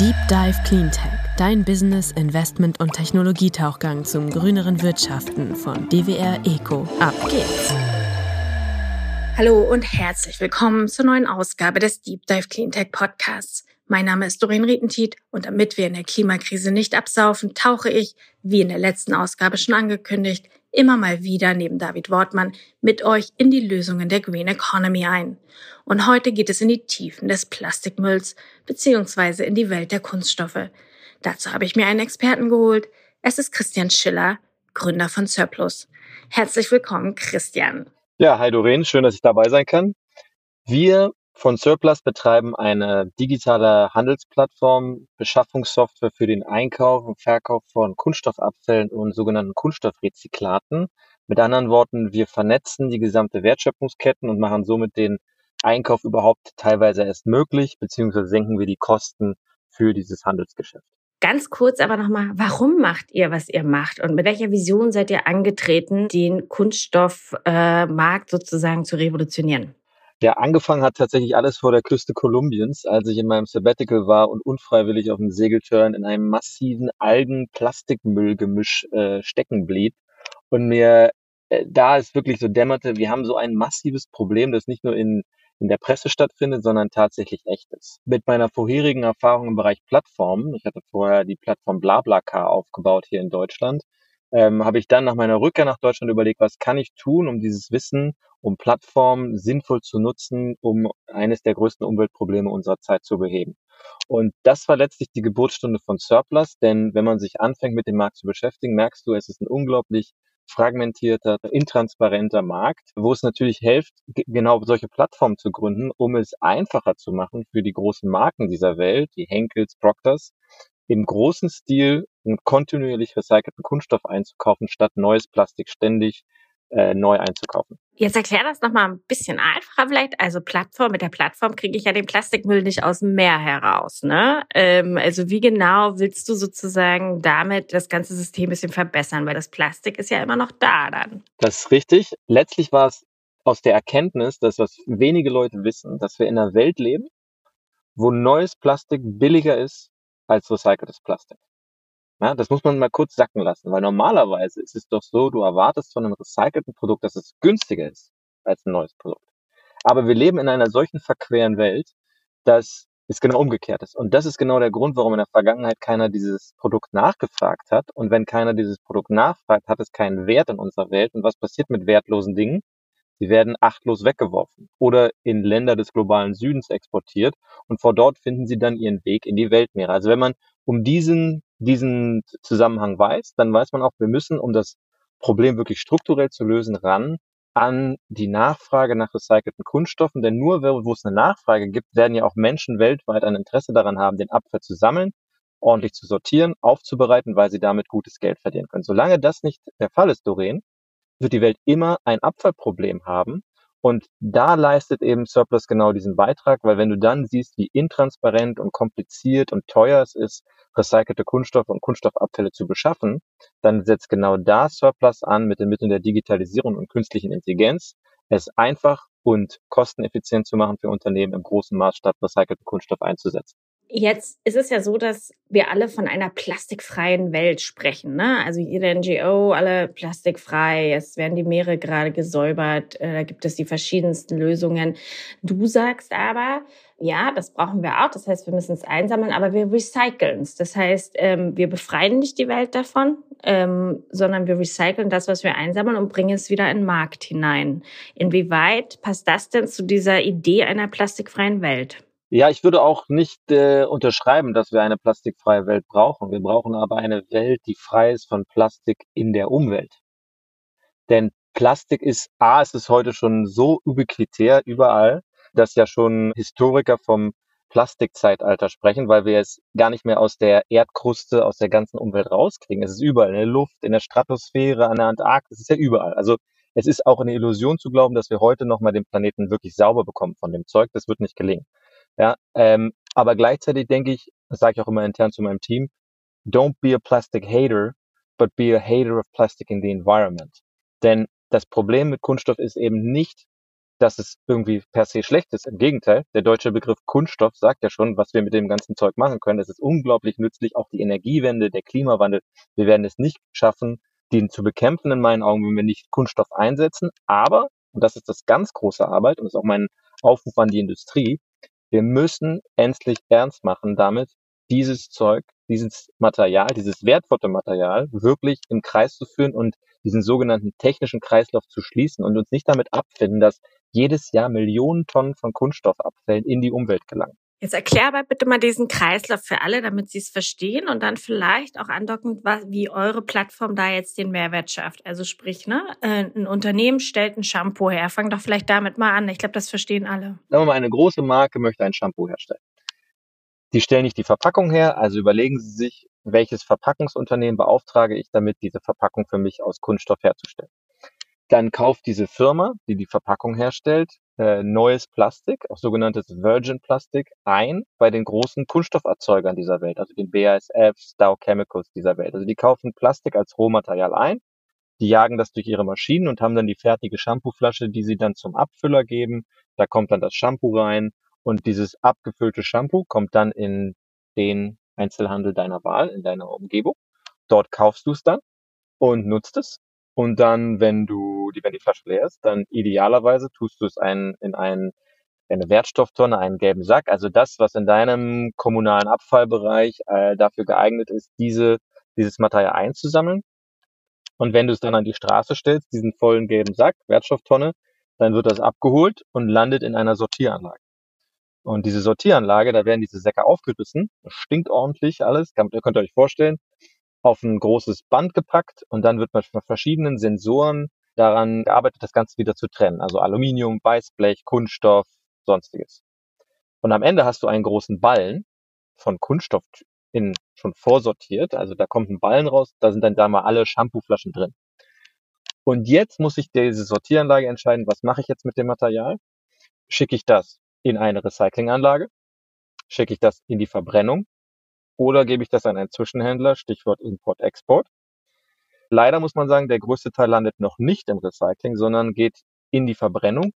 Deep Dive Cleantech, dein Business, Investment und Technologietauchgang zum grüneren Wirtschaften von DWR Eco. Ab geht's! Hallo und herzlich willkommen zur neuen Ausgabe des Deep Dive Cleantech Podcasts. Mein Name ist Doreen Rietentiet und damit wir in der Klimakrise nicht absaufen, tauche ich, wie in der letzten Ausgabe schon angekündigt, immer mal wieder neben David Wortmann mit euch in die Lösungen der Green Economy ein. Und heute geht es in die Tiefen des Plastikmülls beziehungsweise in die Welt der Kunststoffe. Dazu habe ich mir einen Experten geholt. Es ist Christian Schiller, Gründer von Surplus. Herzlich willkommen, Christian. Ja, hi Doreen, schön, dass ich dabei sein kann. Wir von Surplus betreiben eine digitale Handelsplattform, Beschaffungssoftware für den Einkauf und Verkauf von Kunststoffabfällen und sogenannten Kunststoffrezyklaten. Mit anderen Worten, wir vernetzen die gesamte Wertschöpfungsketten und machen somit den Einkauf überhaupt teilweise erst möglich, beziehungsweise senken wir die Kosten für dieses Handelsgeschäft. Ganz kurz aber nochmal, warum macht ihr, was ihr macht und mit welcher Vision seid ihr angetreten, den Kunststoffmarkt äh, sozusagen zu revolutionieren? Ja, angefangen hat tatsächlich alles vor der Küste Kolumbiens, als ich in meinem Sabbatical war und unfreiwillig auf dem Segeltörn in einem massiven Algen-Plastikmüllgemisch äh, stecken blieb und mir äh, da es wirklich so dämmerte, wir haben so ein massives Problem, das nicht nur in in der Presse stattfindet, sondern tatsächlich echt ist. Mit meiner vorherigen Erfahrung im Bereich Plattformen, ich hatte vorher die Plattform BlaBlaCar aufgebaut hier in Deutschland, ähm, habe ich dann nach meiner Rückkehr nach Deutschland überlegt, was kann ich tun, um dieses Wissen, um Plattformen sinnvoll zu nutzen, um eines der größten Umweltprobleme unserer Zeit zu beheben. Und das war letztlich die Geburtsstunde von Surplus, denn wenn man sich anfängt mit dem Markt zu beschäftigen, merkst du, es ist ein unglaublich fragmentierter, intransparenter Markt, wo es natürlich hilft, genau solche Plattformen zu gründen, um es einfacher zu machen für die großen Marken dieser Welt, die Henkels, Proctors, im großen Stil kontinuierlich recycelten Kunststoff einzukaufen, statt neues Plastik ständig äh, neu einzukaufen. Jetzt erklär das nochmal ein bisschen einfacher vielleicht. Also Plattform, mit der Plattform kriege ich ja den Plastikmüll nicht aus dem Meer heraus. Ne? Ähm, also wie genau willst du sozusagen damit das ganze System ein bisschen verbessern? Weil das Plastik ist ja immer noch da dann. Das ist richtig. Letztlich war es aus der Erkenntnis, dass was wenige Leute wissen, dass wir in einer Welt leben, wo neues Plastik billiger ist als recyceltes Plastik. Ja, das muss man mal kurz sacken lassen, weil normalerweise ist es doch so, du erwartest von einem recycelten Produkt, dass es günstiger ist als ein neues Produkt. Aber wir leben in einer solchen verqueren Welt, dass es genau umgekehrt ist. Und das ist genau der Grund, warum in der Vergangenheit keiner dieses Produkt nachgefragt hat. Und wenn keiner dieses Produkt nachfragt, hat es keinen Wert in unserer Welt. Und was passiert mit wertlosen Dingen? Sie werden achtlos weggeworfen oder in Länder des globalen Südens exportiert und vor dort finden sie dann ihren Weg in die Weltmeere. Also wenn man um diesen diesen Zusammenhang weiß, dann weiß man auch, wir müssen, um das Problem wirklich strukturell zu lösen, ran an die Nachfrage nach recycelten Kunststoffen. Denn nur wo es eine Nachfrage gibt, werden ja auch Menschen weltweit ein Interesse daran haben, den Abfall zu sammeln, ordentlich zu sortieren, aufzubereiten, weil sie damit gutes Geld verdienen können. Solange das nicht der Fall ist, Doreen, wird die Welt immer ein Abfallproblem haben und da leistet eben Surplus genau diesen Beitrag, weil wenn du dann siehst, wie intransparent und kompliziert und teuer es ist, recycelte Kunststoffe und Kunststoffabfälle zu beschaffen, dann setzt genau da Surplus an mit den Mitteln der Digitalisierung und künstlichen Intelligenz, es einfach und kosteneffizient zu machen für Unternehmen im großen Maßstab recycelten Kunststoff einzusetzen. Jetzt ist es ja so, dass wir alle von einer plastikfreien Welt sprechen. Ne? Also jede NGO, alle plastikfrei. Es werden die Meere gerade gesäubert. Äh, da gibt es die verschiedensten Lösungen. Du sagst aber, ja, das brauchen wir auch. Das heißt, wir müssen es einsammeln, aber wir recyceln es. Das heißt, ähm, wir befreien nicht die Welt davon, ähm, sondern wir recyceln das, was wir einsammeln und bringen es wieder in den Markt hinein. Inwieweit passt das denn zu dieser Idee einer plastikfreien Welt? Ja, ich würde auch nicht äh, unterschreiben, dass wir eine plastikfreie Welt brauchen. Wir brauchen aber eine Welt, die frei ist von Plastik in der Umwelt. Denn Plastik ist, A, es ist heute schon so ubiquitär überall, dass ja schon Historiker vom Plastikzeitalter sprechen, weil wir es gar nicht mehr aus der Erdkruste, aus der ganzen Umwelt rauskriegen. Es ist überall in der Luft, in der Stratosphäre, an der Antarktis, es ist ja überall. Also es ist auch eine Illusion zu glauben, dass wir heute nochmal den Planeten wirklich sauber bekommen von dem Zeug. Das wird nicht gelingen. Ja, ähm, aber gleichzeitig denke ich, das sage ich auch immer intern zu meinem Team, don't be a plastic hater, but be a hater of plastic in the environment. Denn das Problem mit Kunststoff ist eben nicht, dass es irgendwie per se schlecht ist. Im Gegenteil, der deutsche Begriff Kunststoff sagt ja schon, was wir mit dem ganzen Zeug machen können. Es ist unglaublich nützlich, auch die Energiewende, der Klimawandel. Wir werden es nicht schaffen, den zu bekämpfen in meinen Augen, wenn wir nicht Kunststoff einsetzen. Aber, und das ist das ganz große Arbeit und das ist auch mein Aufruf an die Industrie, wir müssen endlich ernst machen damit, dieses Zeug, dieses Material, dieses wertvolle Material wirklich im Kreis zu führen und diesen sogenannten technischen Kreislauf zu schließen und uns nicht damit abfinden, dass jedes Jahr Millionen Tonnen von Kunststoffabfällen in die Umwelt gelangen. Jetzt erklär aber bitte mal diesen Kreislauf für alle, damit sie es verstehen und dann vielleicht auch andockend, wie eure Plattform da jetzt den Mehrwert schafft. Also sprich, ne, äh, ein Unternehmen stellt ein Shampoo her. Fang doch vielleicht damit mal an. Ich glaube, das verstehen alle. Sagen wir mal, eine große Marke möchte ein Shampoo herstellen. Die stellen nicht die Verpackung her, also überlegen Sie sich, welches Verpackungsunternehmen beauftrage ich damit, diese Verpackung für mich aus Kunststoff herzustellen. Dann kauft diese Firma, die die Verpackung herstellt, äh, neues Plastik, auch sogenanntes Virgin Plastik, ein bei den großen Kunststofferzeugern dieser Welt, also den BASFs, Dow Chemicals dieser Welt. Also die kaufen Plastik als Rohmaterial ein, die jagen das durch ihre Maschinen und haben dann die fertige Shampooflasche, die sie dann zum Abfüller geben. Da kommt dann das Shampoo rein und dieses abgefüllte Shampoo kommt dann in den Einzelhandel deiner Wahl, in deiner Umgebung. Dort kaufst du es dann und nutzt es und dann, wenn du die, wenn die Flasche leer ist, dann idealerweise tust du es ein, in ein, eine Wertstofftonne, einen gelben Sack. Also das, was in deinem kommunalen Abfallbereich äh, dafür geeignet ist, diese, dieses Material einzusammeln. Und wenn du es dann an die Straße stellst, diesen vollen gelben Sack, Wertstofftonne, dann wird das abgeholt und landet in einer Sortieranlage. Und diese Sortieranlage, da werden diese Säcke aufgerissen, stinkt ordentlich alles, könnt ihr euch vorstellen auf ein großes Band gepackt und dann wird mit verschiedenen Sensoren daran gearbeitet, das Ganze wieder zu trennen. Also Aluminium, Weißblech, Kunststoff, sonstiges. Und am Ende hast du einen großen Ballen von Kunststoff in, schon vorsortiert. Also da kommt ein Ballen raus, da sind dann da mal alle Shampooflaschen drin. Und jetzt muss ich diese Sortieranlage entscheiden, was mache ich jetzt mit dem Material? Schicke ich das in eine Recyclinganlage? Schicke ich das in die Verbrennung? Oder gebe ich das an einen Zwischenhändler, Stichwort Import-Export. Leider muss man sagen, der größte Teil landet noch nicht im Recycling, sondern geht in die Verbrennung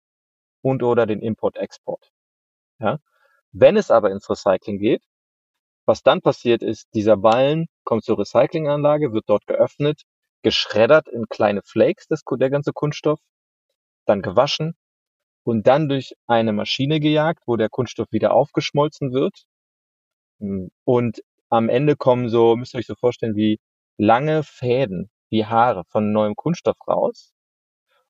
und oder den Import-Export. Ja? Wenn es aber ins Recycling geht, was dann passiert ist, dieser Ballen kommt zur Recyclinganlage, wird dort geöffnet, geschreddert in kleine Flakes, das, der ganze Kunststoff, dann gewaschen und dann durch eine Maschine gejagt, wo der Kunststoff wieder aufgeschmolzen wird und am Ende kommen so, müsst ihr euch so vorstellen, wie lange Fäden, wie Haare von neuem Kunststoff raus.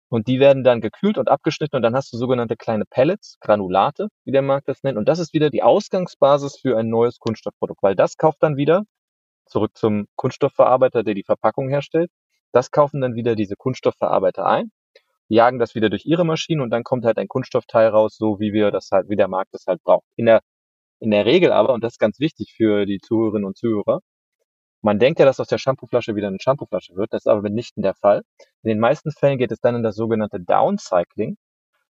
Und die werden dann gekühlt und abgeschnitten und dann hast du sogenannte kleine Pellets, Granulate, wie der Markt das nennt. Und das ist wieder die Ausgangsbasis für ein neues Kunststoffprodukt, weil das kauft dann wieder, zurück zum Kunststoffverarbeiter, der die Verpackung herstellt, das kaufen dann wieder diese Kunststoffverarbeiter ein, jagen das wieder durch ihre Maschinen und dann kommt halt ein Kunststoffteil raus, so wie wir das halt, wie der Markt das halt braucht. In der in der Regel aber, und das ist ganz wichtig für die Zuhörerinnen und Zuhörer, man denkt ja, dass aus der Shampooflasche wieder eine Shampooflasche wird. Das ist aber mitnichten der Fall. In den meisten Fällen geht es dann in das sogenannte Downcycling,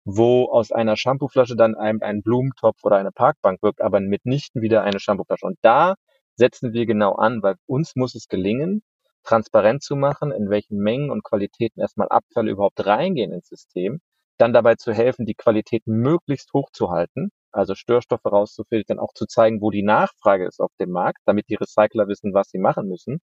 wo aus einer Shampooflasche dann ein, ein Blumentopf oder eine Parkbank wirkt, aber mitnichten wieder eine Shampooflasche. Und da setzen wir genau an, weil uns muss es gelingen, transparent zu machen, in welchen Mengen und Qualitäten erstmal Abfälle überhaupt reingehen ins System, dann dabei zu helfen, die Qualität möglichst hoch zu halten also Störstoffe rauszufiltern, auch zu zeigen, wo die Nachfrage ist auf dem Markt, damit die Recycler wissen, was sie machen müssen.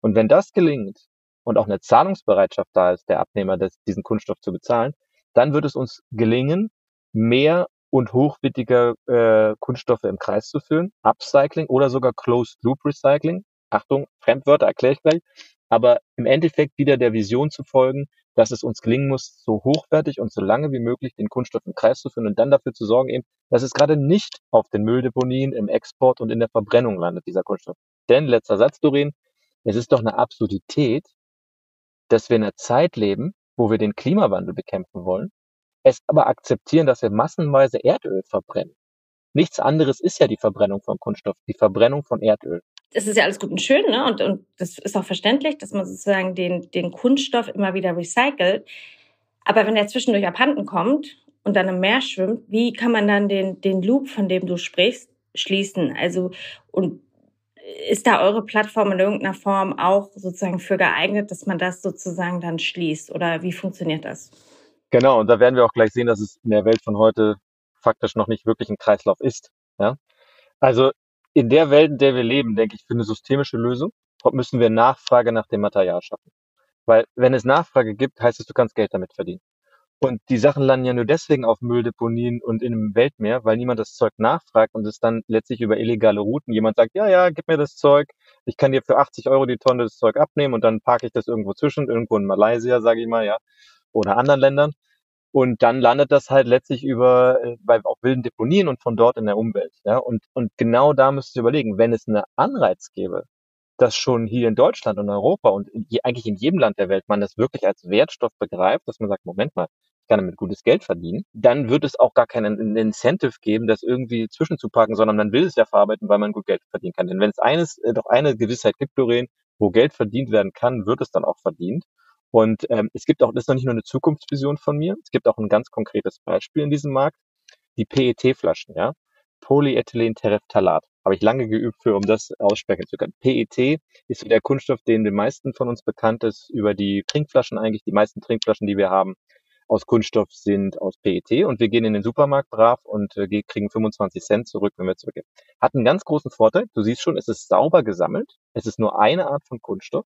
Und wenn das gelingt und auch eine Zahlungsbereitschaft da ist, der Abnehmer des, diesen Kunststoff zu bezahlen, dann wird es uns gelingen, mehr und hochwertige äh, Kunststoffe im Kreis zu führen, Upcycling oder sogar Closed Loop Recycling. Achtung, Fremdwörter erkläre ich gleich. Aber im Endeffekt wieder der Vision zu folgen, dass es uns gelingen muss, so hochwertig und so lange wie möglich den Kunststoff im Kreis zu führen und dann dafür zu sorgen, eben, dass es gerade nicht auf den Mülldeponien, im Export und in der Verbrennung landet, dieser Kunststoff. Denn, letzter Satz, Doreen, es ist doch eine Absurdität, dass wir in einer Zeit leben, wo wir den Klimawandel bekämpfen wollen, es aber akzeptieren, dass wir massenweise Erdöl verbrennen. Nichts anderes ist ja die Verbrennung von Kunststoff, die Verbrennung von Erdöl es ist ja alles gut und schön, ne? Und, und das ist auch verständlich, dass man sozusagen den, den Kunststoff immer wieder recycelt. Aber wenn er zwischendurch abhanden kommt und dann im Meer schwimmt, wie kann man dann den, den Loop, von dem du sprichst, schließen? Also, und ist da eure Plattform in irgendeiner Form auch sozusagen für geeignet, dass man das sozusagen dann schließt? Oder wie funktioniert das? Genau, und da werden wir auch gleich sehen, dass es in der Welt von heute faktisch noch nicht wirklich ein Kreislauf ist. Ja? Also in der Welt, in der wir leben, denke ich, für eine systemische Lösung müssen wir Nachfrage nach dem Material schaffen. Weil wenn es Nachfrage gibt, heißt es, du kannst Geld damit verdienen. Und die Sachen landen ja nur deswegen auf Mülldeponien und in einem Weltmeer, weil niemand das Zeug nachfragt und es dann letztlich über illegale Routen jemand sagt, ja, ja, gib mir das Zeug, ich kann dir für 80 Euro die Tonne das Zeug abnehmen und dann parke ich das irgendwo zwischen, irgendwo in Malaysia, sage ich mal, ja, oder anderen Ländern. Und dann landet das halt letztlich über äh, bei auch wilden Deponien und von dort in der Umwelt. Ja? Und, und genau da müsst ihr überlegen, wenn es eine Anreiz gäbe, dass schon hier in Deutschland und Europa und in, eigentlich in jedem Land der Welt man das wirklich als Wertstoff begreift, dass man sagt, Moment mal, ich kann damit gutes Geld verdienen, dann wird es auch gar keinen Incentive geben, das irgendwie zwischenzupacken, sondern man will es ja verarbeiten, weil man gut Geld verdienen kann. Denn wenn es eines, äh, doch eine Gewissheit gibt, Doreen, wo Geld verdient werden kann, wird es dann auch verdient. Und ähm, es gibt auch, das ist noch nicht nur eine Zukunftsvision von mir, es gibt auch ein ganz konkretes Beispiel in diesem Markt, die PET-Flaschen, ja. Polyethylenterephthalat. Habe ich lange geübt für, um das aussprechen zu können. PET ist der Kunststoff, den den meisten von uns bekannt ist, über die Trinkflaschen eigentlich. Die meisten Trinkflaschen, die wir haben, aus Kunststoff sind aus PET und wir gehen in den Supermarkt brav und äh, kriegen 25 Cent zurück, wenn wir zurückgeben. Hat einen ganz großen Vorteil. Du siehst schon, es ist sauber gesammelt. Es ist nur eine Art von Kunststoff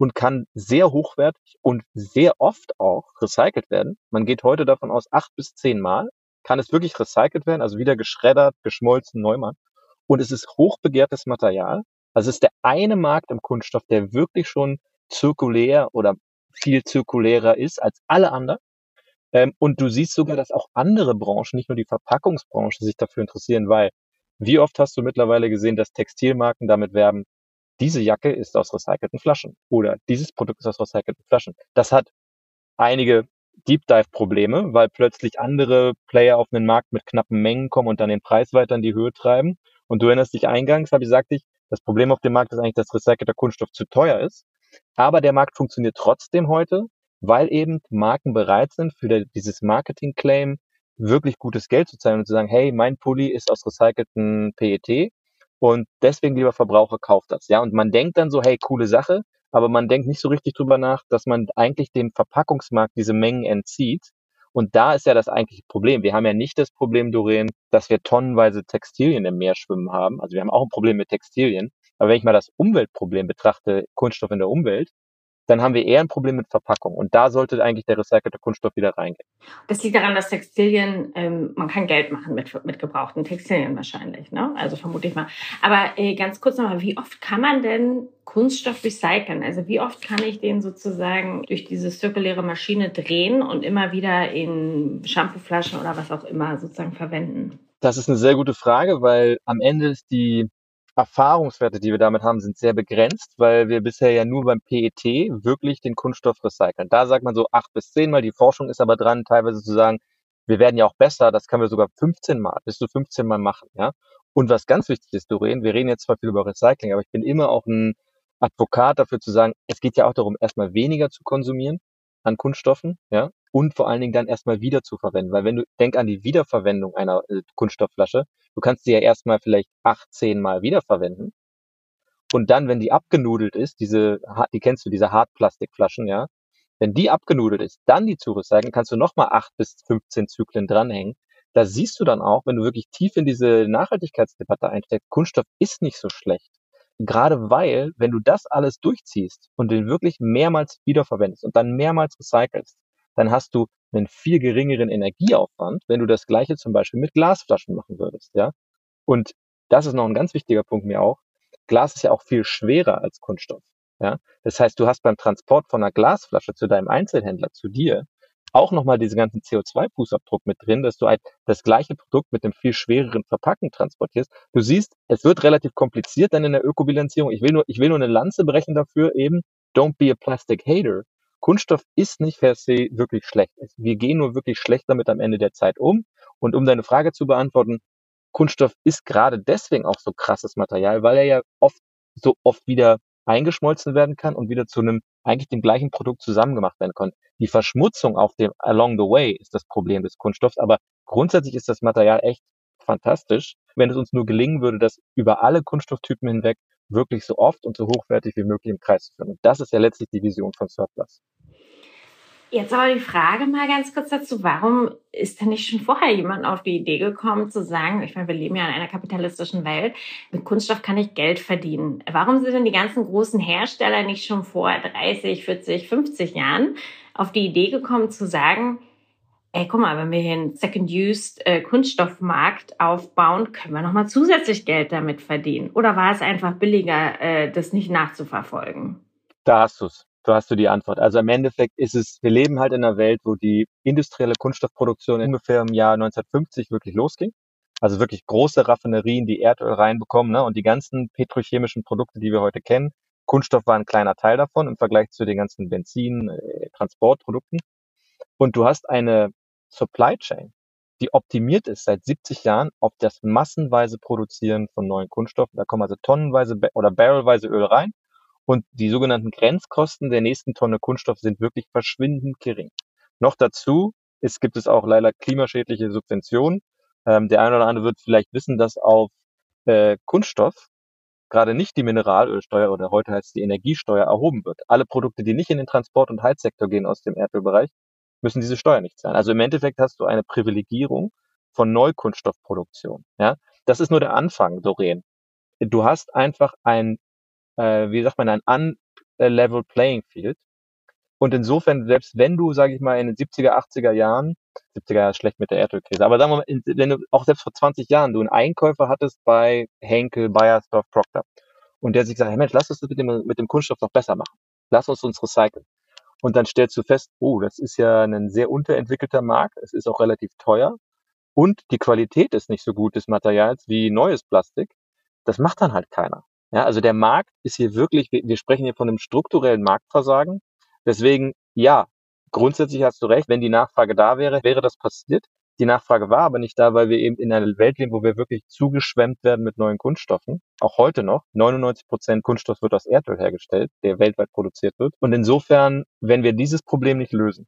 und kann sehr hochwertig und sehr oft auch recycelt werden. Man geht heute davon aus, acht bis zehn Mal kann es wirklich recycelt werden, also wieder geschreddert, geschmolzen, neu machen. Und es ist hochbegehrtes Material. Also es ist der eine Markt im Kunststoff, der wirklich schon zirkulär oder viel zirkulärer ist als alle anderen. Ähm, und du siehst sogar, dass auch andere Branchen, nicht nur die Verpackungsbranche, sich dafür interessieren, weil wie oft hast du mittlerweile gesehen, dass Textilmarken damit werben, diese Jacke ist aus recycelten Flaschen oder dieses Produkt ist aus recycelten Flaschen. Das hat einige Deep Dive Probleme, weil plötzlich andere Player auf den Markt mit knappen Mengen kommen und dann den Preis weiter in die Höhe treiben. Und du erinnerst dich eingangs, habe ich gesagt, ich, das Problem auf dem Markt ist eigentlich, dass recycelter Kunststoff zu teuer ist. Aber der Markt funktioniert trotzdem heute, weil eben Marken bereit sind, für dieses Marketing-Claim wirklich gutes Geld zu zahlen und zu sagen, hey, mein Pulli ist aus recycelten PET und deswegen, lieber Verbraucher, kauft das. Ja, und man denkt dann so, hey, coole Sache, aber man denkt nicht so richtig drüber nach, dass man eigentlich dem Verpackungsmarkt diese Mengen entzieht. Und da ist ja das eigentliche Problem. Wir haben ja nicht das Problem, Doreen, dass wir tonnenweise Textilien im Meer schwimmen haben. Also wir haben auch ein Problem mit Textilien. Aber wenn ich mal das Umweltproblem betrachte, Kunststoff in der Umwelt, dann haben wir eher ein Problem mit Verpackung. Und da sollte eigentlich der recycelte Kunststoff wieder reingehen. Das liegt daran, dass Textilien, ähm, man kann Geld machen mit, mit gebrauchten Textilien wahrscheinlich, ne? Also vermute ich mal. Aber äh, ganz kurz nochmal, wie oft kann man denn Kunststoff recyceln? Also wie oft kann ich den sozusagen durch diese zirkuläre Maschine drehen und immer wieder in Shampooflaschen oder was auch immer sozusagen verwenden? Das ist eine sehr gute Frage, weil am Ende ist die Erfahrungswerte, die wir damit haben, sind sehr begrenzt, weil wir bisher ja nur beim PET wirklich den Kunststoff recyceln. Da sagt man so acht bis zehn Mal. Die Forschung ist aber dran, teilweise zu sagen, wir werden ja auch besser. Das können wir sogar 15 Mal, bis zu 15 Mal machen, ja. Und was ganz wichtig ist, Doreen, wir reden jetzt zwar viel über Recycling, aber ich bin immer auch ein Advokat dafür zu sagen, es geht ja auch darum, erstmal weniger zu konsumieren an Kunststoffen, ja, und vor allen Dingen dann erstmal wieder zu verwenden. Weil wenn du denk an die Wiederverwendung einer äh, Kunststoffflasche, du kannst sie ja erstmal vielleicht acht, zehn Mal wiederverwenden. Und dann, wenn die abgenudelt ist, diese, die kennst du, diese Hartplastikflaschen, ja, wenn die abgenudelt ist, dann die zu recyceln, kannst du nochmal acht bis 15 Zyklen dranhängen. Da siehst du dann auch, wenn du wirklich tief in diese Nachhaltigkeitsdebatte einsteckst, Kunststoff ist nicht so schlecht. Gerade weil, wenn du das alles durchziehst und den wirklich mehrmals wiederverwendest und dann mehrmals recycelst, dann hast du einen viel geringeren Energieaufwand, wenn du das Gleiche zum Beispiel mit Glasflaschen machen würdest, ja. Und das ist noch ein ganz wichtiger Punkt mir auch. Glas ist ja auch viel schwerer als Kunststoff, ja. Das heißt, du hast beim Transport von einer Glasflasche zu deinem Einzelhändler, zu dir, auch nochmal diesen ganzen CO2-Fußabdruck mit drin, dass du halt das gleiche Produkt mit dem viel schwereren Verpacken transportierst. Du siehst, es wird relativ kompliziert dann in der Ökobilanzierung. Ich will nur, ich will nur eine Lanze brechen dafür eben. Don't be a plastic hater. Kunststoff ist nicht per se wirklich schlecht. Wir gehen nur wirklich schlecht damit am Ende der Zeit um. Und um deine Frage zu beantworten, Kunststoff ist gerade deswegen auch so krasses Material, weil er ja oft so oft wieder eingeschmolzen werden kann und wieder zu einem eigentlich dem gleichen Produkt zusammengemacht werden kann. Die Verschmutzung auf dem along the way ist das Problem des Kunststoffs, aber grundsätzlich ist das Material echt fantastisch, wenn es uns nur gelingen würde, das über alle Kunststofftypen hinweg wirklich so oft und so hochwertig wie möglich im Kreis zu führen. Und das ist ja letztlich die Vision von Surplus. Jetzt aber die Frage mal ganz kurz dazu, warum ist denn nicht schon vorher jemand auf die Idee gekommen zu sagen, ich meine, wir leben ja in einer kapitalistischen Welt, mit Kunststoff kann ich Geld verdienen. Warum sind denn die ganzen großen Hersteller nicht schon vor 30, 40, 50 Jahren auf die Idee gekommen zu sagen, ey, guck mal, wenn wir hier einen Second-Used äh, aufbauen, können wir nochmal zusätzlich Geld damit verdienen? Oder war es einfach billiger, äh, das nicht nachzuverfolgen? Da hast du's. Da hast du die Antwort. Also im Endeffekt ist es, wir leben halt in einer Welt, wo die industrielle Kunststoffproduktion ungefähr im Jahr 1950 wirklich losging. Also wirklich große Raffinerien, die Erdöl reinbekommen ne? und die ganzen petrochemischen Produkte, die wir heute kennen. Kunststoff war ein kleiner Teil davon im Vergleich zu den ganzen Benzin, äh. Und du hast eine Supply Chain, die optimiert ist seit 70 Jahren auf das massenweise Produzieren von neuen Kunststoffen. Da kommen also tonnenweise oder barrelweise Öl rein und die sogenannten Grenzkosten der nächsten Tonne Kunststoff sind wirklich verschwindend gering. Noch dazu es gibt es auch leider klimaschädliche Subventionen. Ähm, der eine oder andere wird vielleicht wissen, dass auf äh, Kunststoff gerade nicht die Mineralölsteuer oder heute heißt die Energiesteuer erhoben wird. Alle Produkte, die nicht in den Transport- und Heizsektor gehen aus dem Erdölbereich, müssen diese Steuer nicht zahlen. Also im Endeffekt hast du eine Privilegierung von Neukunststoffproduktion. Ja, das ist nur der Anfang, Doreen. Du hast einfach ein äh, wie sagt man, ein unlevel playing field. Und insofern, selbst wenn du, sage ich mal, in den 70er, 80er Jahren, 70er Jahre schlecht mit der Erdölkrise, aber sagen wir mal, wenn du auch selbst vor 20 Jahren du einen Einkäufer hattest bei Henkel, Bayersdorf, Procter und der sich sagt, hey Mensch, lass uns das mit dem, mit dem Kunststoff doch besser machen. Lass uns uns recyceln. Und dann stellst du fest, oh, das ist ja ein sehr unterentwickelter Markt, es ist auch relativ teuer und die Qualität ist nicht so gut des Materials wie neues Plastik. Das macht dann halt keiner. Ja, also der Markt ist hier wirklich, wir sprechen hier von einem strukturellen Marktversagen. Deswegen, ja, grundsätzlich hast du recht, wenn die Nachfrage da wäre, wäre das passiert. Die Nachfrage war aber nicht da, weil wir eben in einer Welt leben, wo wir wirklich zugeschwemmt werden mit neuen Kunststoffen. Auch heute noch. 99 Prozent Kunststoff wird aus Erdöl hergestellt, der weltweit produziert wird. Und insofern, wenn wir dieses Problem nicht lösen,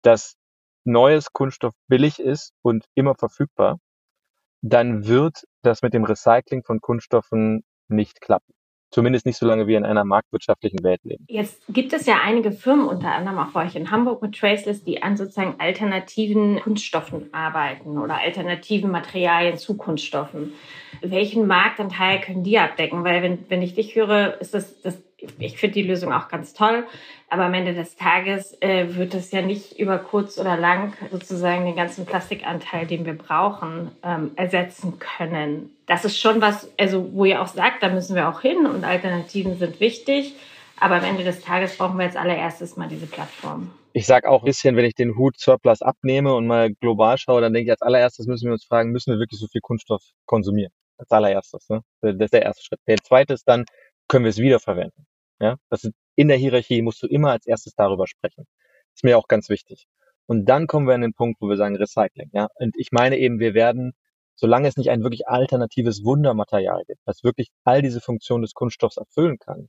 dass neues Kunststoff billig ist und immer verfügbar, dann wird das mit dem Recycling von Kunststoffen nicht klappen. Zumindest nicht so lange wir in einer marktwirtschaftlichen Welt leben. Jetzt gibt es ja einige Firmen, unter anderem auch bei euch in Hamburg mit Traceless, die an sozusagen alternativen Kunststoffen arbeiten oder alternativen Materialien zu Kunststoffen. Welchen Marktanteil können die abdecken? Weil wenn, wenn ich dich höre, ist das, das ich finde die Lösung auch ganz toll, aber am Ende des Tages äh, wird es ja nicht über kurz oder lang sozusagen den ganzen Plastikanteil, den wir brauchen, ähm, ersetzen können. Das ist schon was, also wo ihr auch sagt, da müssen wir auch hin und Alternativen sind wichtig. Aber am Ende des Tages brauchen wir jetzt allererstes mal diese Plattform. Ich sage auch ein bisschen, wenn ich den Hut Surplus abnehme und mal global schaue, dann denke ich, als allererstes müssen wir uns fragen, müssen wir wirklich so viel Kunststoff konsumieren? Als allererstes. Ne? Das ist der erste Schritt. Der zweite ist dann, können wir es wiederverwenden? Ja, das ist, in der Hierarchie musst du immer als erstes darüber sprechen. Ist mir auch ganz wichtig. Und dann kommen wir an den Punkt, wo wir sagen Recycling. Ja, und ich meine eben, wir werden, solange es nicht ein wirklich alternatives Wundermaterial gibt, das wirklich all diese Funktionen des Kunststoffs erfüllen kann,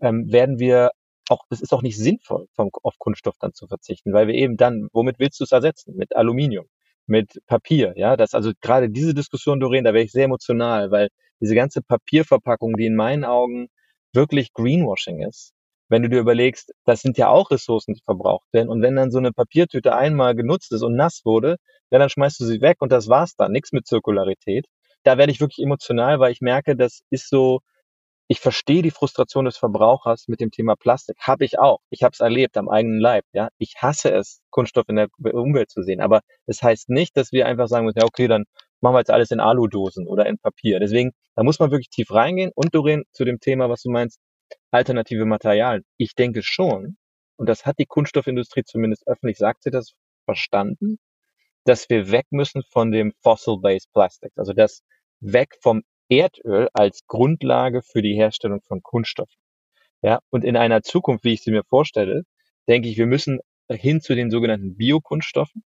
ähm, werden wir auch, es ist auch nicht sinnvoll, vom, auf Kunststoff dann zu verzichten, weil wir eben dann, womit willst du es ersetzen? Mit Aluminium, mit Papier, ja, das also gerade diese Diskussion, Doreen, da wäre ich sehr emotional, weil diese ganze Papierverpackung, die in meinen Augen wirklich Greenwashing ist. Wenn du dir überlegst, das sind ja auch Ressourcen, die verbraucht werden. Und wenn dann so eine Papiertüte einmal genutzt ist und nass wurde, ja, dann schmeißt du sie weg und das war's dann. Nichts mit Zirkularität. Da werde ich wirklich emotional, weil ich merke, das ist so, ich verstehe die Frustration des Verbrauchers mit dem Thema Plastik. Habe ich auch. Ich habe es erlebt am eigenen Leib. Ja, ich hasse es, Kunststoff in der Umwelt zu sehen. Aber es das heißt nicht, dass wir einfach sagen müssen, ja okay, dann machen wir jetzt alles in Aludosen oder in Papier. Deswegen, da muss man wirklich tief reingehen. Und Doreen, zu dem Thema, was du meinst, alternative Materialien. Ich denke schon, und das hat die Kunststoffindustrie zumindest öffentlich, sagt sie das, verstanden, dass wir weg müssen von dem Fossil-Based Plastics, also das weg vom Erdöl als Grundlage für die Herstellung von Kunststoffen. Ja, und in einer Zukunft, wie ich sie mir vorstelle, denke ich, wir müssen hin zu den sogenannten Biokunststoffen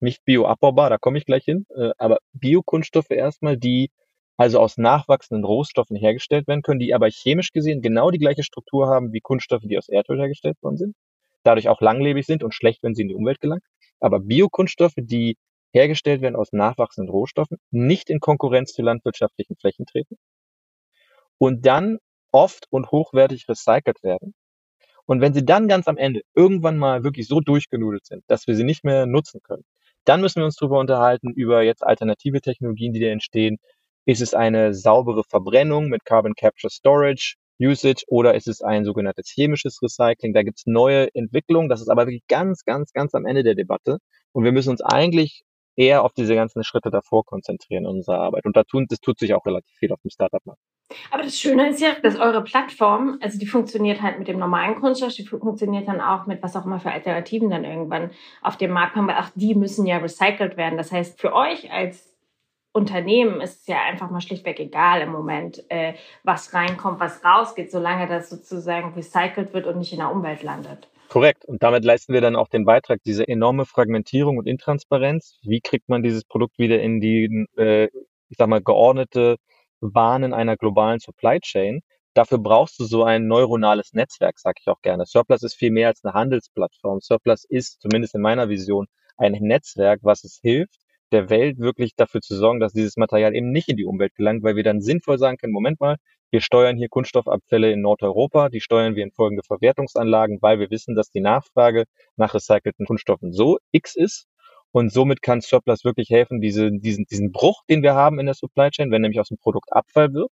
nicht bioabbaubar, da komme ich gleich hin, äh, aber Biokunststoffe erstmal, die also aus nachwachsenden Rohstoffen hergestellt werden können, die aber chemisch gesehen genau die gleiche Struktur haben wie Kunststoffe, die aus Erdöl hergestellt worden sind, dadurch auch langlebig sind und schlecht, wenn sie in die Umwelt gelangen. Aber Biokunststoffe, die hergestellt werden aus nachwachsenden Rohstoffen, nicht in Konkurrenz zu landwirtschaftlichen Flächen treten und dann oft und hochwertig recycelt werden Und wenn sie dann ganz am Ende irgendwann mal wirklich so durchgenudelt sind, dass wir sie nicht mehr nutzen können, dann müssen wir uns darüber unterhalten, über jetzt alternative Technologien, die da entstehen. Ist es eine saubere Verbrennung mit Carbon Capture Storage? Usage oder ist es ein sogenanntes chemisches Recycling? Da gibt es neue Entwicklungen. Das ist aber wirklich ganz, ganz, ganz am Ende der Debatte. Und wir müssen uns eigentlich eher auf diese ganzen Schritte davor konzentrieren in unserer Arbeit. Und da tun, das tut sich auch relativ viel auf dem Startup-Markt. Aber das Schöne ist ja, dass eure Plattform, also die funktioniert halt mit dem normalen Kunststoff, die funktioniert dann auch mit was auch immer für Alternativen dann irgendwann auf dem Markt kommen. Ach, die müssen ja recycelt werden. Das heißt, für euch als Unternehmen ist es ja einfach mal schlichtweg egal im Moment, äh, was reinkommt, was rausgeht, solange das sozusagen recycelt wird und nicht in der Umwelt landet. Korrekt. Und damit leisten wir dann auch den Beitrag, diese enorme Fragmentierung und Intransparenz. Wie kriegt man dieses Produkt wieder in die, äh, ich sag mal, geordnete Bahnen einer globalen Supply Chain? Dafür brauchst du so ein neuronales Netzwerk, sage ich auch gerne. Surplus ist viel mehr als eine Handelsplattform. Surplus ist, zumindest in meiner Vision, ein Netzwerk, was es hilft, der Welt wirklich dafür zu sorgen, dass dieses Material eben nicht in die Umwelt gelangt, weil wir dann sinnvoll sagen können, Moment mal, wir steuern hier Kunststoffabfälle in Nordeuropa, die steuern wir in folgende Verwertungsanlagen, weil wir wissen, dass die Nachfrage nach recycelten Kunststoffen so X ist. Und somit kann Surplus wirklich helfen, diese, diesen, diesen Bruch, den wir haben in der Supply Chain, wenn nämlich aus dem Produkt Abfall wird,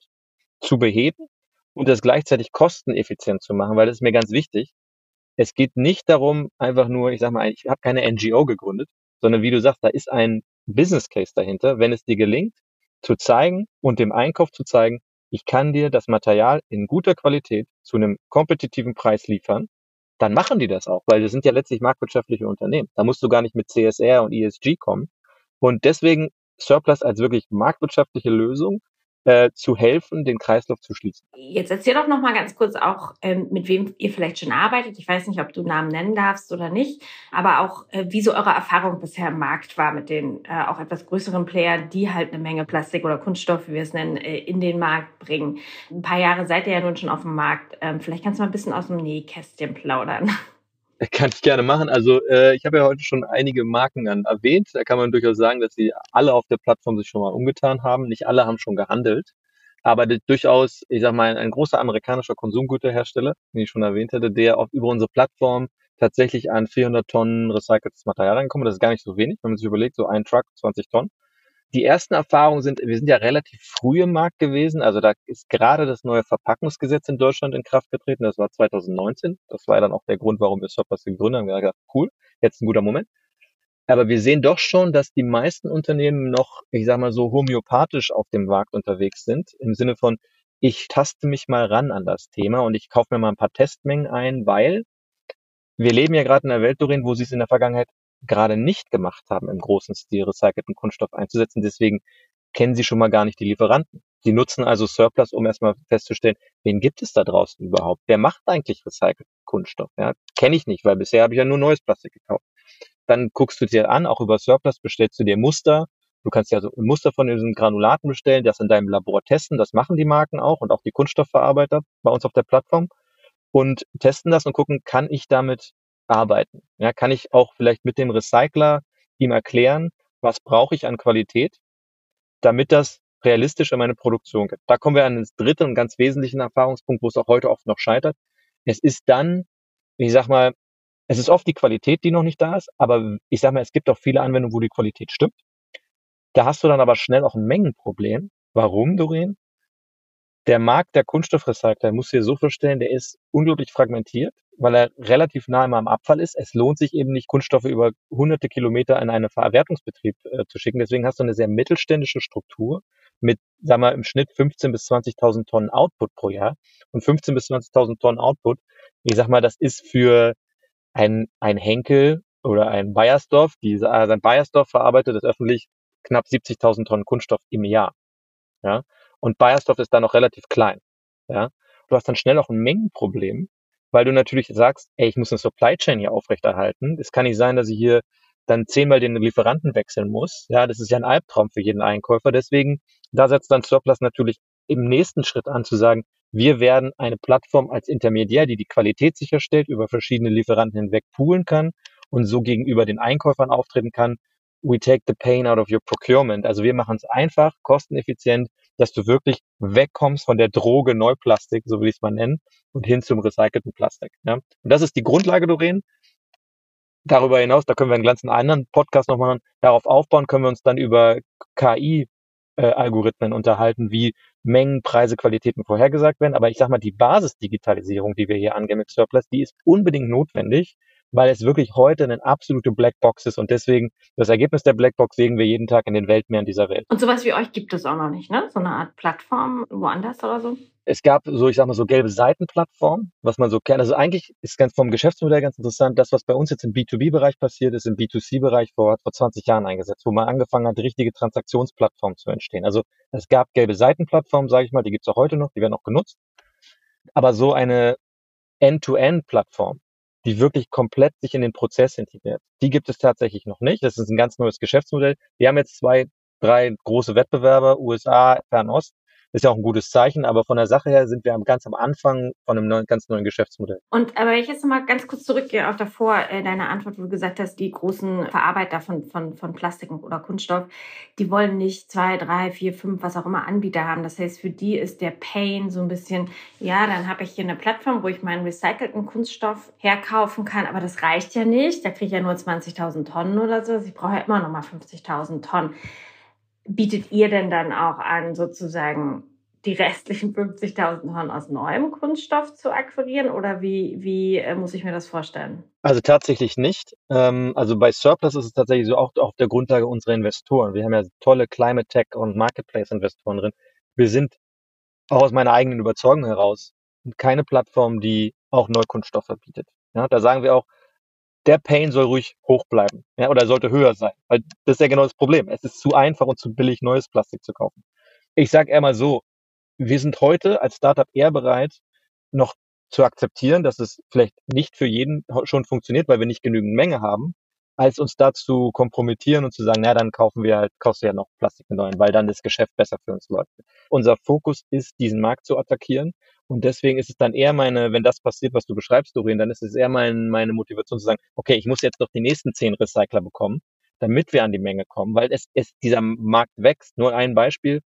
zu beheben und das gleichzeitig kosteneffizient zu machen, weil das ist mir ganz wichtig. Es geht nicht darum, einfach nur, ich sag mal, ich habe keine NGO gegründet, sondern wie du sagst, da ist ein Business Case dahinter, wenn es dir gelingt, zu zeigen und dem Einkauf zu zeigen, ich kann dir das Material in guter Qualität zu einem kompetitiven Preis liefern, dann machen die das auch, weil das sind ja letztlich marktwirtschaftliche Unternehmen. Da musst du gar nicht mit CSR und ESG kommen. Und deswegen Surplus als wirklich marktwirtschaftliche Lösung äh, zu helfen, den Kreislauf zu schließen. Jetzt erzähl doch noch mal ganz kurz auch, ähm, mit wem ihr vielleicht schon arbeitet. Ich weiß nicht, ob du Namen nennen darfst oder nicht, aber auch, äh, wie so eure Erfahrung bisher im Markt war mit den äh, auch etwas größeren Playern, die halt eine Menge Plastik oder Kunststoff, wie wir es nennen, äh, in den Markt bringen. Ein paar Jahre seid ihr ja nun schon auf dem Markt. Ähm, vielleicht kannst du mal ein bisschen aus dem Nähkästchen plaudern. Kann ich gerne machen. Also äh, ich habe ja heute schon einige Marken an erwähnt. Da kann man durchaus sagen, dass sie alle auf der Plattform sich schon mal umgetan haben. Nicht alle haben schon gehandelt. Aber durchaus, ich sag mal, ein großer amerikanischer Konsumgüterhersteller, den ich schon erwähnt hatte, der auch über unsere Plattform tatsächlich an 400 Tonnen recyceltes Material reinkommt. Das ist gar nicht so wenig, wenn man sich überlegt, so ein Truck, 20 Tonnen die ersten Erfahrungen sind, wir sind ja relativ früh im Markt gewesen. Also da ist gerade das neue Verpackungsgesetz in Deutschland in Kraft getreten. Das war 2019. Das war dann auch der Grund, warum wir Surplus gegründet haben. Wir haben gedacht, cool, jetzt ein guter Moment. Aber wir sehen doch schon, dass die meisten Unternehmen noch, ich sag mal so, homöopathisch auf dem Markt unterwegs sind. Im Sinne von, ich taste mich mal ran an das Thema und ich kaufe mir mal ein paar Testmengen ein, weil wir leben ja gerade in einer Welt, Doreen, wo sie es in der Vergangenheit gerade nicht gemacht haben, im großen Stil recycelten Kunststoff einzusetzen. Deswegen kennen sie schon mal gar nicht die Lieferanten. Sie nutzen also Surplus, um erstmal festzustellen, wen gibt es da draußen überhaupt? Wer macht eigentlich recycelten Kunststoff? Ja, kenne ich nicht, weil bisher habe ich ja nur neues Plastik gekauft. Dann guckst du dir an, auch über Surplus bestellst du dir Muster. Du kannst ja so ein Muster von diesen Granulaten bestellen, das in deinem Labor testen. Das machen die Marken auch und auch die Kunststoffverarbeiter bei uns auf der Plattform und testen das und gucken, kann ich damit arbeiten? Ja, kann ich auch vielleicht mit dem Recycler ihm erklären, was brauche ich an Qualität, damit das realistisch in meine Produktion geht. Da kommen wir an den dritten und ganz wesentlichen Erfahrungspunkt, wo es auch heute oft noch scheitert. Es ist dann, ich sag mal, es ist oft die Qualität, die noch nicht da ist, aber ich sag mal, es gibt auch viele Anwendungen, wo die Qualität stimmt. Da hast du dann aber schnell auch ein Mengenproblem. Warum, Doreen? Der Markt der Kunststoffrecycler muss dir so vorstellen, der ist unglaublich fragmentiert, weil er relativ nah immer am Abfall ist. Es lohnt sich eben nicht, Kunststoffe über hunderte Kilometer in einen Verwertungsbetrieb äh, zu schicken. Deswegen hast du eine sehr mittelständische Struktur mit, sag mal, im Schnitt 15.000 bis 20.000 Tonnen Output pro Jahr. Und 15.000 bis 20.000 Tonnen Output, ich sag mal, das ist für ein, ein Henkel oder ein Bayersdorf, die, äh, sein Bayersdorf verarbeitet das öffentlich knapp 70.000 Tonnen Kunststoff im Jahr. Ja, und Bayersdorf ist da noch relativ klein. Ja? Du hast dann schnell auch ein Mengenproblem, weil du natürlich sagst, ey, ich muss eine Supply Chain hier aufrechterhalten. Es kann nicht sein, dass ich hier dann zehnmal den Lieferanten wechseln muss. Ja, das ist ja ein Albtraum für jeden Einkäufer. Deswegen, da setzt dann Surplus natürlich im nächsten Schritt an zu sagen, wir werden eine Plattform als Intermediär, die die Qualität sicherstellt, über verschiedene Lieferanten hinweg poolen kann und so gegenüber den Einkäufern auftreten kann. We take the pain out of your procurement. Also wir machen es einfach, kosteneffizient dass du wirklich wegkommst von der Droge Neuplastik, so will ich es mal nennen, und hin zum recycelten Plastik. Ja? Und das ist die Grundlage, Doreen. Darüber hinaus, da können wir einen ganzen anderen Podcast noch machen, darauf aufbauen, können wir uns dann über KI äh, unterhalten, wie Mengen, Preise, Qualitäten vorhergesagt werden. Aber ich sage mal, die Basisdigitalisierung, die wir hier angehen mit Surplus, die ist unbedingt notwendig, weil es wirklich heute eine absolute Blackbox ist und deswegen das Ergebnis der Blackbox sehen wir jeden Tag in den Weltmeeren dieser Welt. Und sowas wie euch gibt es auch noch nicht, ne? So eine Art Plattform woanders oder so? Es gab so, ich sag mal, so gelbe Seitenplattformen, was man so kennt. Also eigentlich ist ganz vom Geschäftsmodell ganz interessant, das, was bei uns jetzt im B2B-Bereich passiert, ist im B2C-Bereich vor, vor 20 Jahren eingesetzt, wo man angefangen hat, richtige Transaktionsplattformen zu entstehen. Also es gab gelbe Seitenplattformen, sage ich mal, die gibt's auch heute noch, die werden auch genutzt. Aber so eine End-to-End-Plattform, die wirklich komplett sich in den Prozess integriert. Die gibt es tatsächlich noch nicht. Das ist ein ganz neues Geschäftsmodell. Wir haben jetzt zwei, drei große Wettbewerber, USA, Fernost, ist ja auch ein gutes Zeichen, aber von der Sache her sind wir ganz am Anfang von einem neuen, ganz neuen Geschäftsmodell. Und aber wenn ich jetzt mal ganz kurz zurückgehe auf davor, äh, deine Antwort, wo du gesagt hast, die großen Verarbeiter von, von, von Plastik oder Kunststoff, die wollen nicht zwei, drei, vier, fünf, was auch immer Anbieter haben. Das heißt, für die ist der Pain so ein bisschen, ja, dann habe ich hier eine Plattform, wo ich meinen recycelten Kunststoff herkaufen kann, aber das reicht ja nicht. Da kriege ich ja nur 20.000 Tonnen oder so. Ich brauche ja immer noch mal 50.000 Tonnen bietet ihr denn dann auch an, sozusagen die restlichen 50.000 Tonnen aus neuem Kunststoff zu akquirieren oder wie, wie äh, muss ich mir das vorstellen? Also tatsächlich nicht. Ähm, also bei Surplus ist es tatsächlich so auch auf der Grundlage unserer Investoren. Wir haben ja tolle Climate Tech und Marketplace Investoren drin. Wir sind auch aus meiner eigenen Überzeugung heraus keine Plattform, die auch Neukunststoffe bietet. Ja, da sagen wir auch, der Pain soll ruhig hoch bleiben ja, oder sollte höher sein. Weil das ist ja genau das Problem. Es ist zu einfach und zu billig, neues Plastik zu kaufen. Ich sage eher mal so, wir sind heute als Startup eher bereit, noch zu akzeptieren, dass es vielleicht nicht für jeden schon funktioniert, weil wir nicht genügend Menge haben, als uns dazu kompromittieren und zu sagen, na, dann kaufen wir halt, kaufst du ja noch Plastik mit neuen, weil dann das Geschäft besser für uns läuft. Unser Fokus ist, diesen Markt zu attackieren. Und deswegen ist es dann eher meine, wenn das passiert, was du beschreibst, Doreen, dann ist es eher mein, meine Motivation zu sagen, okay, ich muss jetzt noch die nächsten zehn Recycler bekommen, damit wir an die Menge kommen, weil es, es dieser Markt wächst. Nur ein Beispiel.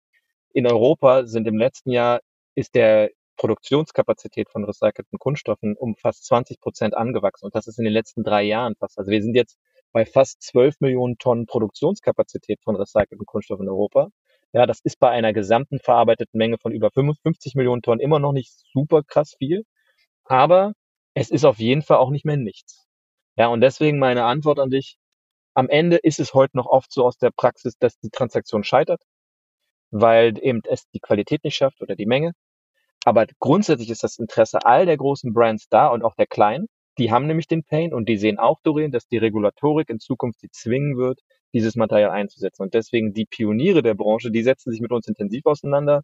In Europa sind im letzten Jahr ist der Produktionskapazität von recycelten Kunststoffen um fast 20 Prozent angewachsen. Und das ist in den letzten drei Jahren fast. Also wir sind jetzt bei fast 12 Millionen Tonnen Produktionskapazität von recycelten Kunststoffen in Europa. Ja, das ist bei einer gesamten verarbeiteten Menge von über 55 Millionen Tonnen immer noch nicht super krass viel. Aber es ist auf jeden Fall auch nicht mehr nichts. Ja, und deswegen meine Antwort an dich. Am Ende ist es heute noch oft so aus der Praxis, dass die Transaktion scheitert weil eben es die Qualität nicht schafft oder die Menge. Aber grundsätzlich ist das Interesse all der großen Brands da und auch der kleinen. Die haben nämlich den Pain und die sehen auch, Doreen, dass die Regulatorik in Zukunft sie zwingen wird, dieses Material einzusetzen. Und deswegen die Pioniere der Branche, die setzen sich mit uns intensiv auseinander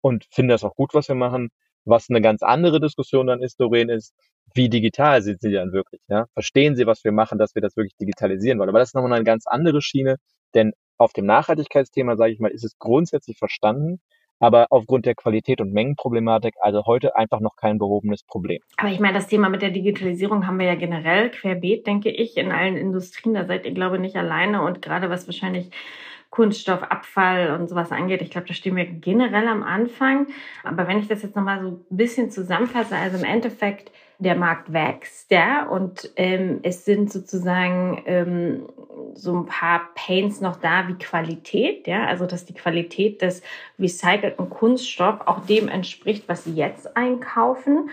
und finden das auch gut, was wir machen. Was eine ganz andere Diskussion dann ist, Doreen, ist, wie digital sind sie dann wirklich? Ja? Verstehen sie, was wir machen, dass wir das wirklich digitalisieren wollen? Aber das ist nochmal eine ganz andere Schiene, denn auf dem Nachhaltigkeitsthema, sage ich mal, ist es grundsätzlich verstanden, aber aufgrund der Qualität und Mengenproblematik also heute einfach noch kein behobenes Problem. Aber ich meine, das Thema mit der Digitalisierung haben wir ja generell querbeet, denke ich, in allen Industrien. Da seid ihr, glaube ich, nicht alleine und gerade was wahrscheinlich Kunststoffabfall und sowas angeht. Ich glaube, da stehen wir generell am Anfang. Aber wenn ich das jetzt nochmal so ein bisschen zusammenfasse, also im Endeffekt, der Markt wächst, ja, und ähm, es sind sozusagen ähm, so ein paar Pains noch da wie Qualität, ja, also dass die Qualität des recycelten Kunststoff auch dem entspricht, was sie jetzt einkaufen.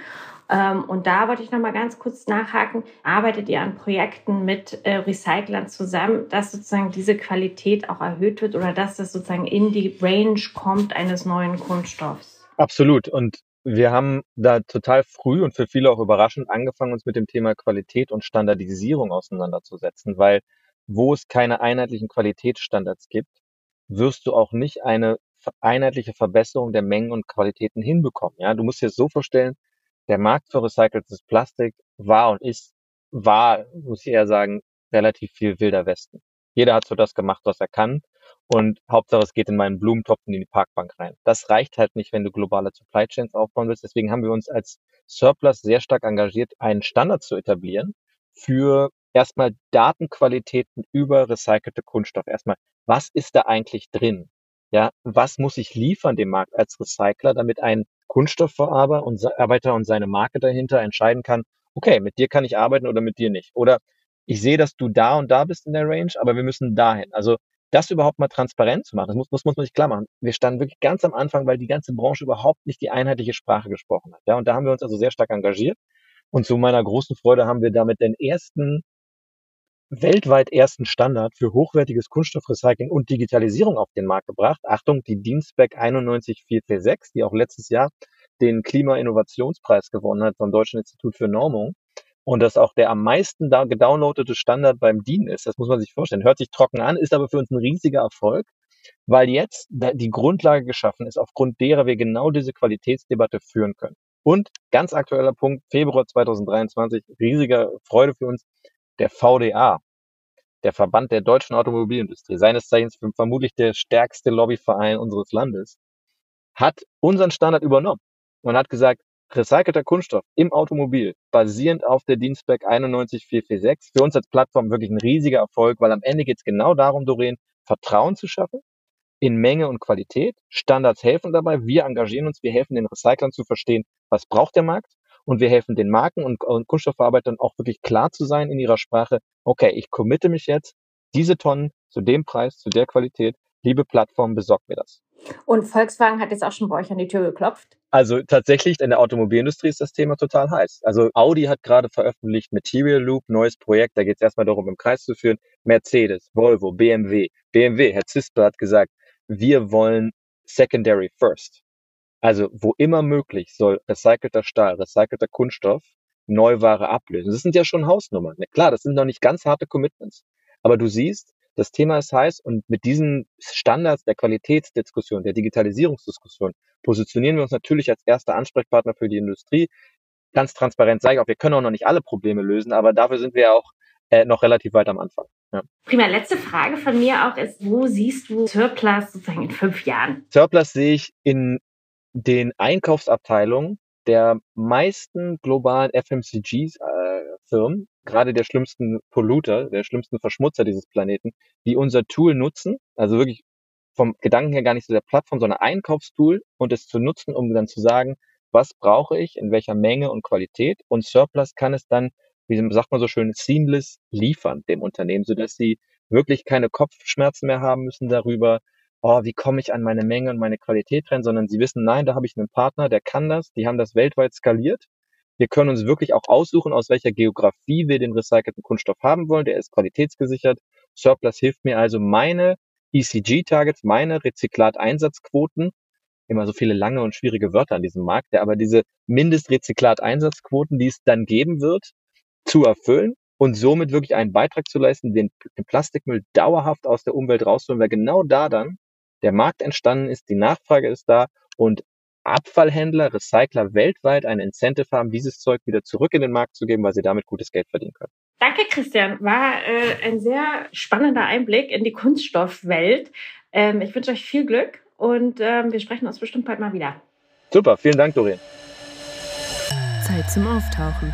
Ähm, und da wollte ich noch mal ganz kurz nachhaken. Arbeitet ihr an Projekten mit äh, Recyclern zusammen, dass sozusagen diese Qualität auch erhöht wird oder dass das sozusagen in die Range kommt eines neuen Kunststoffs? Absolut. Und wir haben da total früh und für viele auch überraschend angefangen, uns mit dem Thema Qualität und Standardisierung auseinanderzusetzen, weil wo es keine einheitlichen Qualitätsstandards gibt, wirst du auch nicht eine einheitliche Verbesserung der Mengen und Qualitäten hinbekommen. Ja, du musst dir das so vorstellen, der Markt für recyceltes Plastik war und ist, war, muss ich eher sagen, relativ viel wilder Westen. Jeder hat so das gemacht, was er kann und Hauptsache es geht in meinen Blumentopf in die Parkbank rein. Das reicht halt nicht, wenn du globale Supply Chains aufbauen willst. Deswegen haben wir uns als Surplus sehr stark engagiert, einen Standard zu etablieren für erstmal Datenqualitäten über recycelte Kunststoff. Erstmal, was ist da eigentlich drin? Ja, was muss ich liefern dem Markt als Recycler, damit ein Kunststoffverarbeiter und seine Marke dahinter entscheiden kann, okay, mit dir kann ich arbeiten oder mit dir nicht. Oder ich sehe, dass du da und da bist in der Range, aber wir müssen dahin. Also das überhaupt mal transparent zu machen, das muss, muss, muss man sich klar machen. Wir standen wirklich ganz am Anfang, weil die ganze Branche überhaupt nicht die einheitliche Sprache gesprochen hat. Ja, und da haben wir uns also sehr stark engagiert. Und zu meiner großen Freude haben wir damit den ersten weltweit ersten Standard für hochwertiges Kunststoffrecycling und Digitalisierung auf den Markt gebracht. Achtung, die Dienstspec 91446, die auch letztes Jahr den Klima-Innovationspreis gewonnen hat vom Deutschen Institut für Normung. Und das auch der am meisten da gedownloadete Standard beim DIN ist. Das muss man sich vorstellen. Hört sich trocken an, ist aber für uns ein riesiger Erfolg, weil jetzt die Grundlage geschaffen ist, aufgrund derer wir genau diese Qualitätsdebatte führen können. Und ganz aktueller Punkt, Februar 2023, riesiger Freude für uns, der VDA, der Verband der deutschen Automobilindustrie, seines Zeichens vermutlich der stärkste Lobbyverein unseres Landes, hat unseren Standard übernommen und hat gesagt, recycelter Kunststoff im Automobil, basierend auf der Dienstback 91446, für uns als Plattform wirklich ein riesiger Erfolg, weil am Ende geht es genau darum, Doreen, Vertrauen zu schaffen in Menge und Qualität. Standards helfen dabei. Wir engagieren uns, wir helfen den Recyclern zu verstehen, was braucht der Markt und wir helfen den Marken und, und Kunststoffverarbeitern auch wirklich klar zu sein in ihrer Sprache. Okay, ich committe mich jetzt, diese Tonnen zu dem Preis, zu der Qualität. Liebe Plattform, besorgt mir das. Und Volkswagen hat jetzt auch schon bei euch an die Tür geklopft? Also tatsächlich in der Automobilindustrie ist das Thema total heiß. Also Audi hat gerade veröffentlicht Material Loop, neues Projekt. Da geht es erstmal darum, im Kreis zu führen. Mercedes, Volvo, BMW. BMW, Herr Zisper hat gesagt, wir wollen Secondary First. Also wo immer möglich soll recycelter Stahl, recycelter Kunststoff Neuware ablösen. Das sind ja schon Hausnummern. Klar, das sind noch nicht ganz harte Commitments. Aber du siehst, das Thema ist heiß und mit diesen Standards der Qualitätsdiskussion, der Digitalisierungsdiskussion positionieren wir uns natürlich als erster Ansprechpartner für die Industrie. Ganz transparent sage ich auch, wir können auch noch nicht alle Probleme lösen, aber dafür sind wir auch äh, noch relativ weit am Anfang. Ja. Prima. Letzte Frage von mir auch ist, wo siehst du Surplus sozusagen in fünf Jahren? Surplus sehe ich in den Einkaufsabteilungen der meisten globalen FMCG-Firmen, äh, gerade der schlimmsten Polluter, der schlimmsten Verschmutzer dieses Planeten, die unser Tool nutzen, also wirklich vom Gedanken her gar nicht so der Plattform, sondern Einkaufstool und es zu nutzen, um dann zu sagen, was brauche ich, in welcher Menge und Qualität und Surplus kann es dann, wie sagt man so schön, seamless liefern dem Unternehmen, sodass sie wirklich keine Kopfschmerzen mehr haben müssen darüber, oh, wie komme ich an meine Menge und meine Qualität rein, sondern sie wissen, nein, da habe ich einen Partner, der kann das, die haben das weltweit skaliert. Wir können uns wirklich auch aussuchen, aus welcher Geografie wir den recycelten Kunststoff haben wollen. Der ist qualitätsgesichert. Surplus hilft mir also, meine ECG-Targets, meine Rezyklat-Einsatzquoten, immer so viele lange und schwierige Wörter an diesem Markt, aber diese Mindestrezyklat-Einsatzquoten, die es dann geben wird, zu erfüllen und somit wirklich einen Beitrag zu leisten, den, den Plastikmüll dauerhaft aus der Umwelt rauszuholen, weil genau da dann der Markt entstanden ist, die Nachfrage ist da und Abfallhändler, Recycler weltweit ein Incentive haben, dieses Zeug wieder zurück in den Markt zu geben, weil sie damit gutes Geld verdienen können. Danke, Christian. War äh, ein sehr spannender Einblick in die Kunststoffwelt. Ähm, ich wünsche euch viel Glück und ähm, wir sprechen uns bestimmt bald mal wieder. Super, vielen Dank, Doreen. Zeit zum Auftauchen.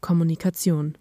Kommunikation